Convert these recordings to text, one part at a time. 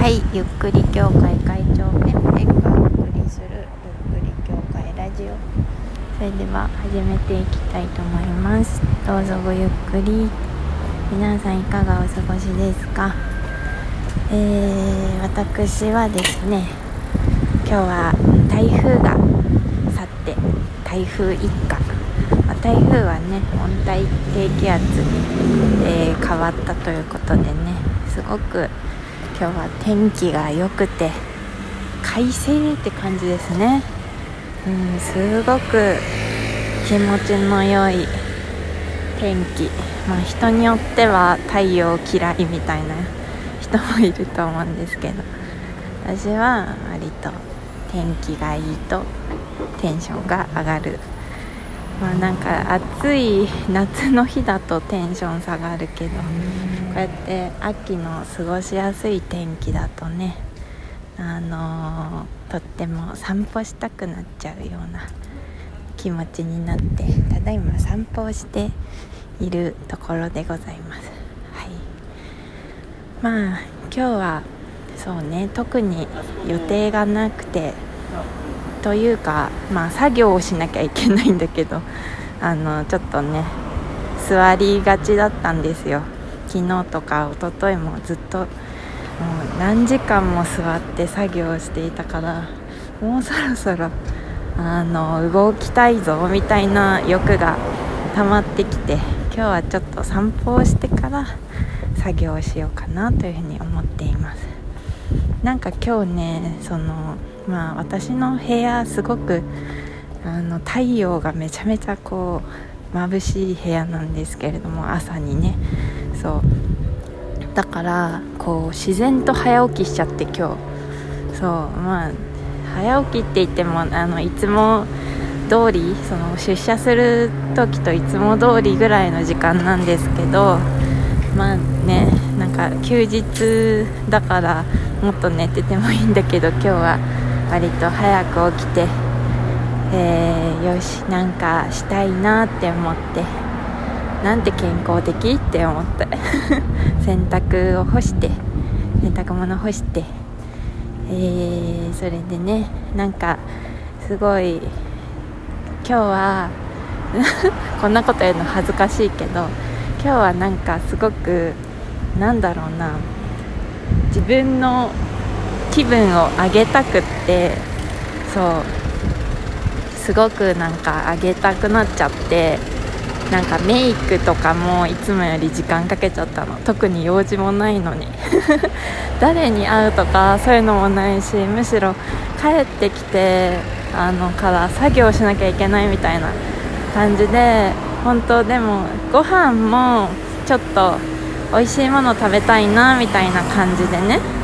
はいゆっくり協会会長ペンペンがお送りするゆっくり協会ラジオ。それでは始めていきたいと思います。どうぞごゆっくり。皆さんいかがお過ごしですか？えー、私はですね今日は台風が去って台風一過、台風はね温帯低気圧に、えー、変わったということでねすごく今日は天気が良くて快晴って感じですね。うんすごく気持ちの良い天気。まあ人によっては太陽嫌いみたいな人もいると思うんですけど。私は割と天気がいいとテンションが上がる。まあなんか暑い夏の日だとテンション下がるけどこうやって秋の過ごしやすい天気だとねあのー、とっても散歩したくなっちゃうような気持ちになってただいま散歩をしているところでございます。はい。まあ今日はそうね特に予定がなくてというかまあ作業をしなきゃいけないんだけど あのちょっとね座りがちだったんですよ。昨日とか一昨日もずっと。もう何時間も座って作業していたからもうそろそろあの動きたいぞみたいな欲が溜まってきて今日はちょっと散歩をしてから作業をしようかなというふうに思っています。なんか今日ねそのまあ私の部屋すごくあの太陽がめちゃめちゃこう眩しい部屋なんですけれども朝にね。そう。だからこう自然と早起きしちゃって今日。そう。まあ早起きって言ってもあのいつも通りその出社する時といつも通りぐらいの時間なんですけどまあねなんか休日だからもっと寝ててもいいんだけど今日は割と早く起きて、えー、よしなんかしたいなって思ってなんて健康的って思って 洗濯を干して洗濯物干して、えー、それでねなんかすごい今日は こんなこと言うの恥ずかしいけど今日はなんかすごくなんだろうな自分の気分を上げたくってそうすごくなんか上げたくなっちゃってなんかメイクとかもいつもより時間かけちゃったの。特に用事もないのに。誰に会うとかそういうのもないしむしろ帰ってきてあのから作業しなきゃいけないみたいな感じで本当でもご飯もちょっと美味しいもの食べたいなみたいな感じでね。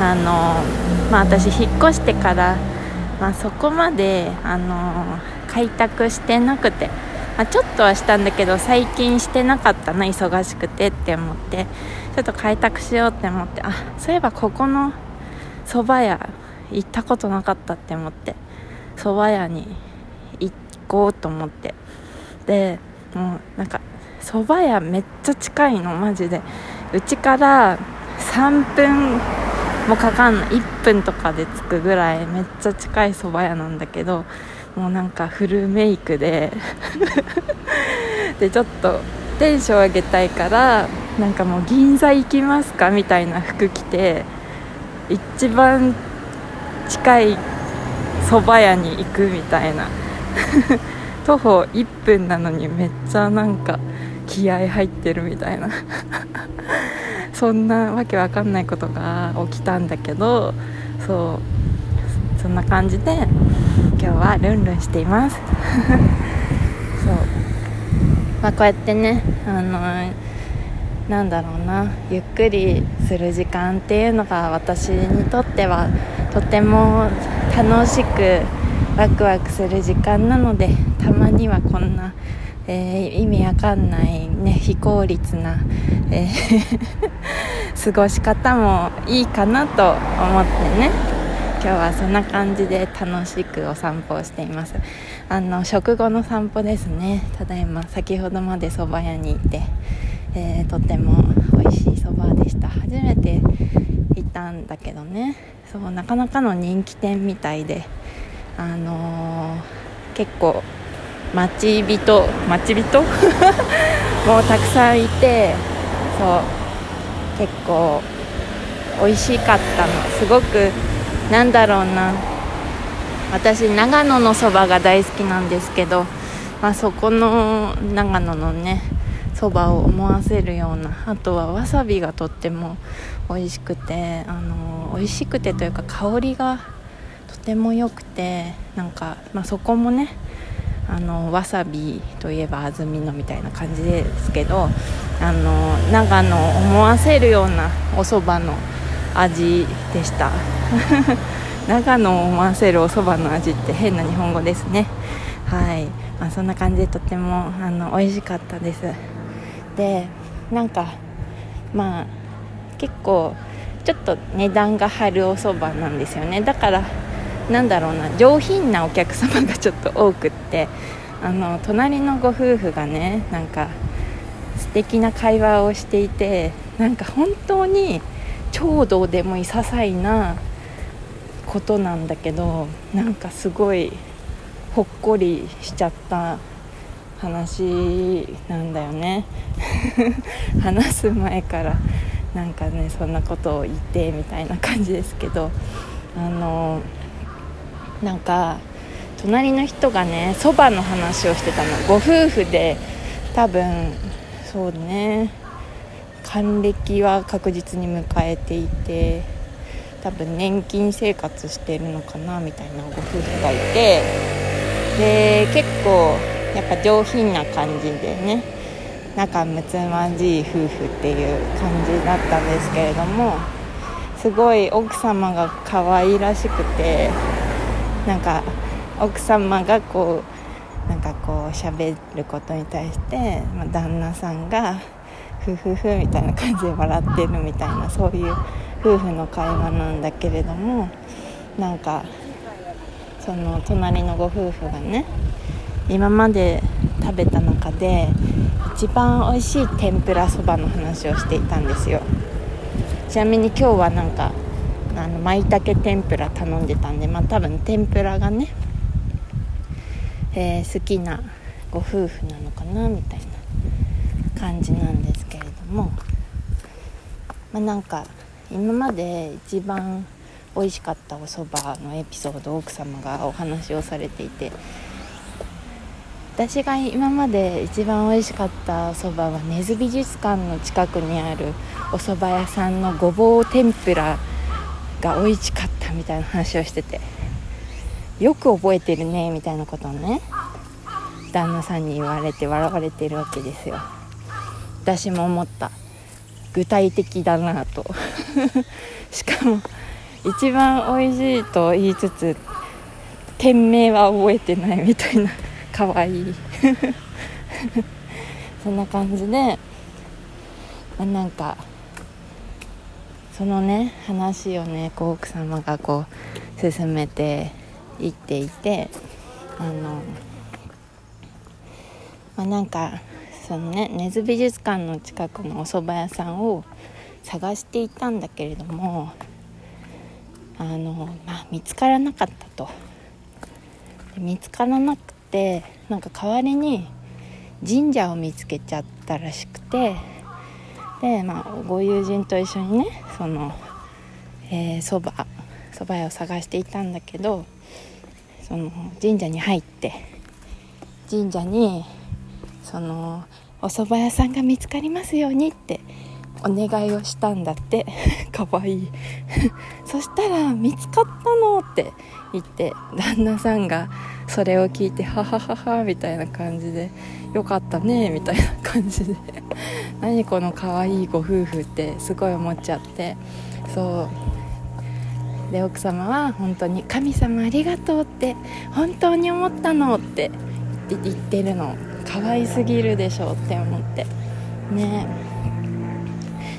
あのまあ私引っ越してから、まあ、そこまであの開拓してなくて、まあ、ちょっとはしたんだけど最近してなかったな忙しくてって思ってちょっと開拓しようって思ってあそういえばここの蕎麦屋行ったことなかったって思って蕎麦屋に行こうと思って。でもうなんか蕎麦屋めっちゃ近いのマジで。うちから3分もうかかんない。1分とかで着くぐらいめっちゃ近い蕎麦屋なんだけどもうなんかフルメイクで でちょっとテンション上げたいからなんかもう銀座行きますかみたいな服着て一番近い蕎麦屋に行くみたいな。徒歩1分なのにめっちゃなんか気合入ってるみたいな。そんなわけわかんないことが起きたんだけどそうそんな感じで今日はルンルンしています。そう。まあこうやってねあのなんだろうなゆっくりする時間っていうのが私にとってはとても楽しくワクワクする時間なのでたまにはこんな、えー、意味わかんないね非効率な、えー、過ごし方もいいかなと思ってね。今日はそんな感じで楽しくお散歩をしています。あの食後の散歩ですね。ただいま先ほどまで蕎麦屋にいて、えー、とても美味しいそばでした。初めて行ったたんだけどね。そうなかなかの人気店みたいであのー、結構待ち人？待ち人？もうたくさんいてそう。結構美味しかったの。すごくなんだろうな。私長野のそばが大好きなんですけど、まあ、そこの長野のねそばを思わせるようなあとはわさびがとっても美味しくてあの美味しくてというか香りがとても良くてなんか、まあ、そこもねあのわさびといえば安曇野みたいな感じですけどあの長野を思わせるようなお蕎麦の味でした。長野を思わせるお蕎麦の味って変な日本語ですね。はい、まあ、そんな感じでとてもあの美味しかったです。でなんかまあ結構ちょっと値段が張るお蕎麦なんですよね。だからなんだろうな上品なお客様がちょっと多くってあの隣のご夫婦がねなんか素敵な会話をしていてなんか本当に超どうでもいい些細なことなんだけどなんかすごいほっこりしちゃった話なんだよね。話す前からなんかねそんなことを言ってみたいな感じですけどあのなんか隣の人がねそばの話をしてたの。ご夫婦で多分そうね還暦は確実に迎えていて多分年金生活してるのかなみたいな。ご夫婦がいてで結構やっぱ上品な感じでね仲睦まじい夫婦っていう感じだったんですけれどもすごい奥様が可愛らしくてなんか奥様がこうなんかこう喋ることに対して、まあ、旦那さんがフフフみたいな感じで笑ってるみたいなそういう夫婦の会話なんだけれどもなんかその隣のご夫婦がね今まで食べた中で一番美味しい天ぷらそばの話をしていたんですよ。ちなみに今日はなんかあの舞茸天ぷら頼んでたんでまあ多分天ぷらがね、えー、好きなご夫婦なのかなみたいな感じなんですけれどもまあなんか今まで一番美味しかったお蕎麦のエピソード奥様がお話をされていて私が今まで一番美味しかったお蕎麦は根津美術館の近くにあるお蕎麦屋さんのごぼう天ぷらが美味しかったみたいな話をしててよく覚えてるねみたいなことをね旦那さんに言われて笑われてるわけですよ。私も思った。具体的だなと。しかも一番美味しいと言いつつ店名は覚えてないみたいな。かわいい。そんな感じで、まあ、なんかそのね話をねこう奥様がこう進めていっていてあのまあなんかそのね根津美術館の近くのお蕎麦屋さんを探していたんだけれどもあの、まあ、見つからなかったと。見つからなくてなんか代わりに神社を見つけちゃったらしくてで、まあ、ご友人と一緒にねそのそば、えそば屋を探していたんだけどその神社に入って神社にそのお蕎麦屋さんが見つかりますようにってお願いをしたんだって。かわいい。そしたら見つかったのって言って旦那さんがそれを聞いてははははみたいな感じでよかったねみたいな感じで。何この可愛いいご夫婦ってすごい思っちゃって。そう。で奥様は本当に「神様ありがとう」って本当に思ったのって言ってるの。可愛すぎるでしょって思って。ね。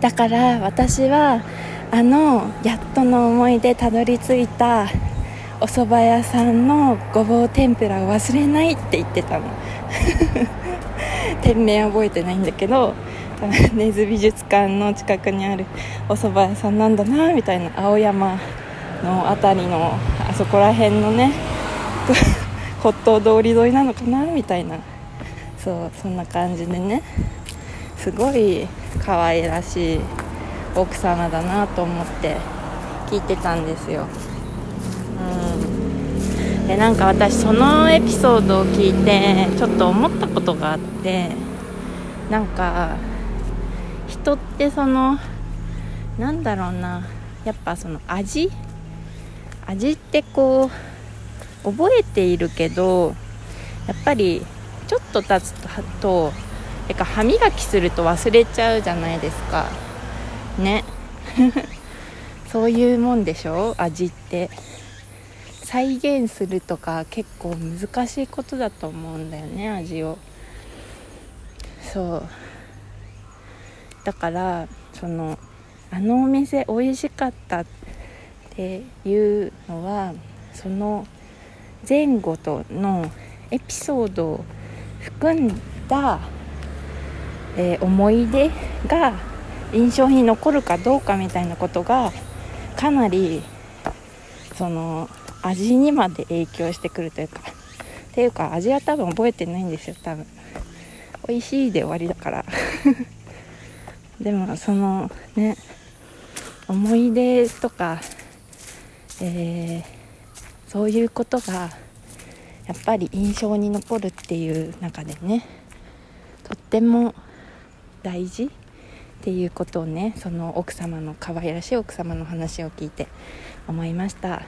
だから私はあのやっとの思いでたどり着いたお蕎麦屋さんのごぼう天ぷらを忘れないって言ってたの。店名覚えてないんだけど根津美術館の近くにあるお蕎麦屋さんなんだなみたいな青山の辺りのあそこら辺のね 骨董通り沿いなのかなみたいな。そうそんな感じでね。すごい可愛らしい奥様だなと思って聞いてたんですよ。でなんか私そのエピソードを聞いてちょっと思ったことがあってなんか人ってそのなんだろうなやっぱその味？味ってこう覚えているけどやっぱりちょっと経つとてか歯磨きすると忘れちゃうじゃないですか。ね。そういうもんでしょ？味って。再現するとか結構難しいことだと思うんだよね味を。そう。だからそのあのお店美味しかったっていうのはその前後とのエピソードを含んだ、えー、思い出が印象に残るかどうかみたいなことがかなりその味にまで影響してくるというかっていうか味は多分覚えてないんですよ多分。美味しいで終わりだから。でもそのね思い出とか、えー、そういうことがやっぱり印象に残るっていう中でねとっても大事。っていうことをねその奥様の可愛らしい奥様の話を聞いて思いました。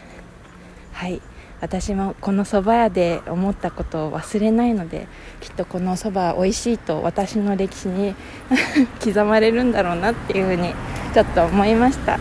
はい。私もこのそば屋で思ったことを忘れないのできっとこのそば美味しいと私の歴史に 刻まれるんだろうなっていうふうにちょっと思いました。